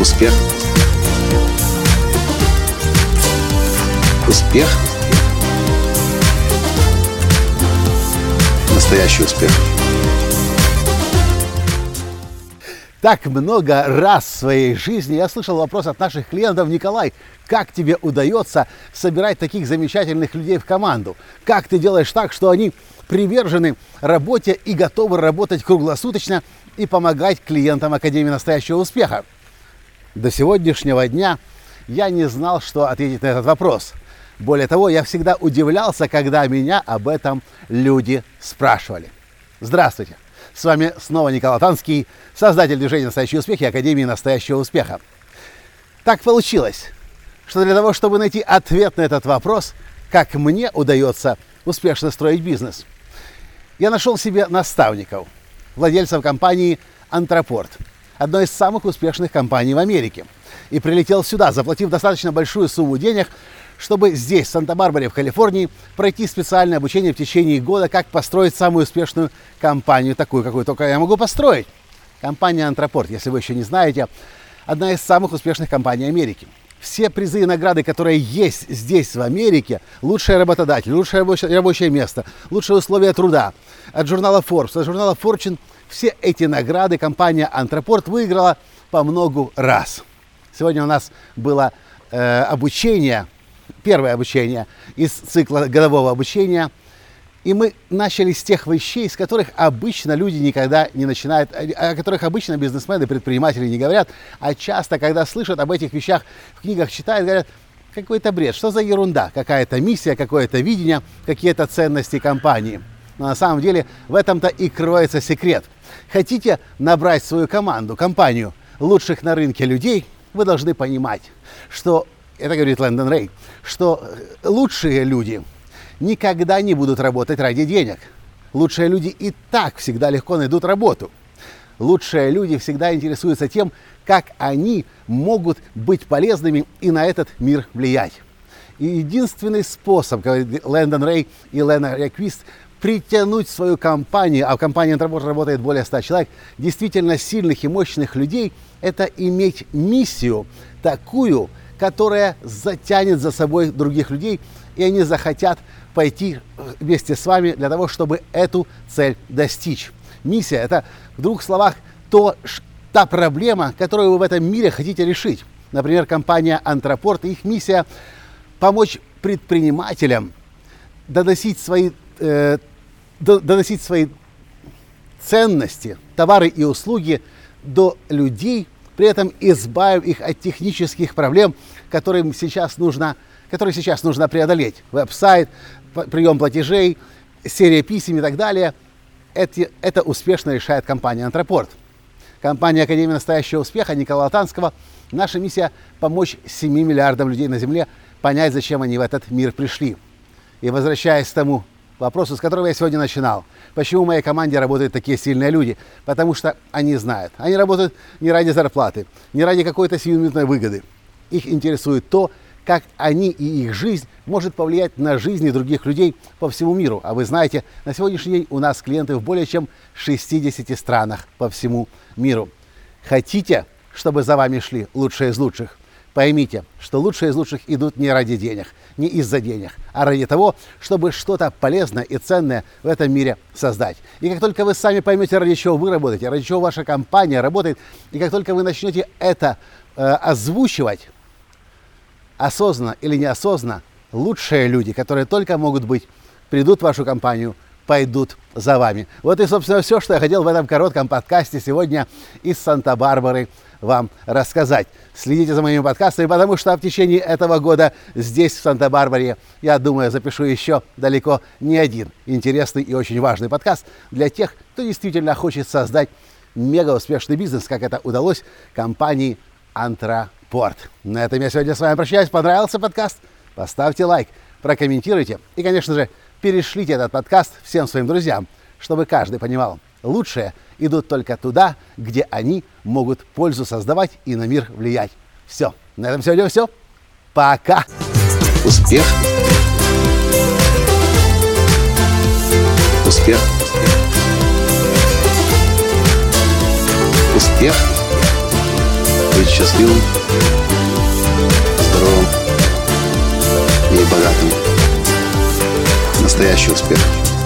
Успех. Успех. Настоящий успех. Так много раз в своей жизни я слышал вопрос от наших клиентов, Николай, как тебе удается собирать таких замечательных людей в команду? Как ты делаешь так, что они привержены работе и готовы работать круглосуточно и помогать клиентам Академии настоящего успеха? До сегодняшнего дня я не знал, что ответить на этот вопрос. Более того, я всегда удивлялся, когда меня об этом люди спрашивали. Здравствуйте! С вами снова Николай Танский, создатель движения «Настоящий успех» и Академии настоящего успеха. Так получилось, что для того, чтобы найти ответ на этот вопрос, как мне удается успешно строить бизнес, я нашел себе наставников, владельцев компании «Антропорт», одной из самых успешных компаний в Америке, и прилетел сюда, заплатив достаточно большую сумму денег, чтобы здесь, в Санта-Барбаре, в Калифорнии, пройти специальное обучение в течение года, как построить самую успешную компанию, такую, какую только я могу построить. Компания «Антропорт», если вы еще не знаете, одна из самых успешных компаний Америки. Все призы и награды, которые есть здесь, в Америке, лучший работодатель, лучшее рабочее место, лучшие условия труда, от журнала Forbes, от журнала Fortune, все эти награды компания «Антропорт» выиграла по многу раз. Сегодня у нас было э, обучение первое обучение из цикла годового обучения. И мы начали с тех вещей, с которых обычно люди никогда не начинают, о которых обычно бизнесмены, предприниматели не говорят, а часто, когда слышат об этих вещах, в книгах читают, говорят, какой-то бред, что за ерунда, какая-то миссия, какое-то видение, какие-то ценности компании. Но на самом деле в этом-то и кроется секрет. Хотите набрать свою команду, компанию лучших на рынке людей, вы должны понимать, что это говорит Лэндон Рей, что лучшие люди никогда не будут работать ради денег. Лучшие люди и так всегда легко найдут работу. Лучшие люди всегда интересуются тем, как они могут быть полезными и на этот мир влиять. И единственный способ, говорит Лэндон Рей и Лена Реквист, притянуть свою компанию, а в компании Антропорт работает более 100 человек, действительно сильных и мощных людей, это иметь миссию такую, которая затянет за собой других людей, и они захотят пойти вместе с вами для того, чтобы эту цель достичь. Миссия – это, в двух словах, то, та проблема, которую вы в этом мире хотите решить. Например, компания «Антропорт», их миссия – помочь предпринимателям доносить свои, э, доносить свои ценности, товары и услуги до людей – при этом избавив их от технических проблем, которым сейчас нужно, которые сейчас нужно преодолеть. Веб-сайт, прием платежей, серия писем и так далее. Это, это успешно решает компания «Антропорт». Компания Академия настоящего успеха Николая Танского. Наша миссия – помочь 7 миллиардам людей на Земле понять, зачем они в этот мир пришли. И возвращаясь к тому вопросу, с которого я сегодня начинал. Почему в моей команде работают такие сильные люди? Потому что они знают. Они работают не ради зарплаты, не ради какой-то сиюминутной выгоды. Их интересует то, как они и их жизнь может повлиять на жизни других людей по всему миру. А вы знаете, на сегодняшний день у нас клиенты в более чем 60 странах по всему миру. Хотите, чтобы за вами шли лучшие из лучших? Поймите, что лучшие из лучших идут не ради денег, не из-за денег, а ради того, чтобы что-то полезное и ценное в этом мире создать. И как только вы сами поймете, ради чего вы работаете, ради чего ваша компания работает, и как только вы начнете это э, озвучивать, осознанно или неосознанно, лучшие люди, которые только могут быть, придут в вашу компанию, пойдут за вами. Вот и, собственно, все, что я хотел в этом коротком подкасте сегодня из Санта-Барбары вам рассказать. Следите за моими подкастами, потому что в течение этого года здесь, в Санта-Барбаре, я думаю, запишу еще далеко не один интересный и очень важный подкаст для тех, кто действительно хочет создать мега успешный бизнес, как это удалось компании Антропорт. На этом я сегодня с вами прощаюсь. Понравился подкаст? Поставьте лайк, прокомментируйте и, конечно же, перешлите этот подкаст всем своим друзьям, чтобы каждый понимал, лучшее идут только туда, где они могут пользу создавать и на мир влиять. Все. На этом сегодня все. Пока. Успех. Успех. Успех. быть счастливым, Настоящий успех.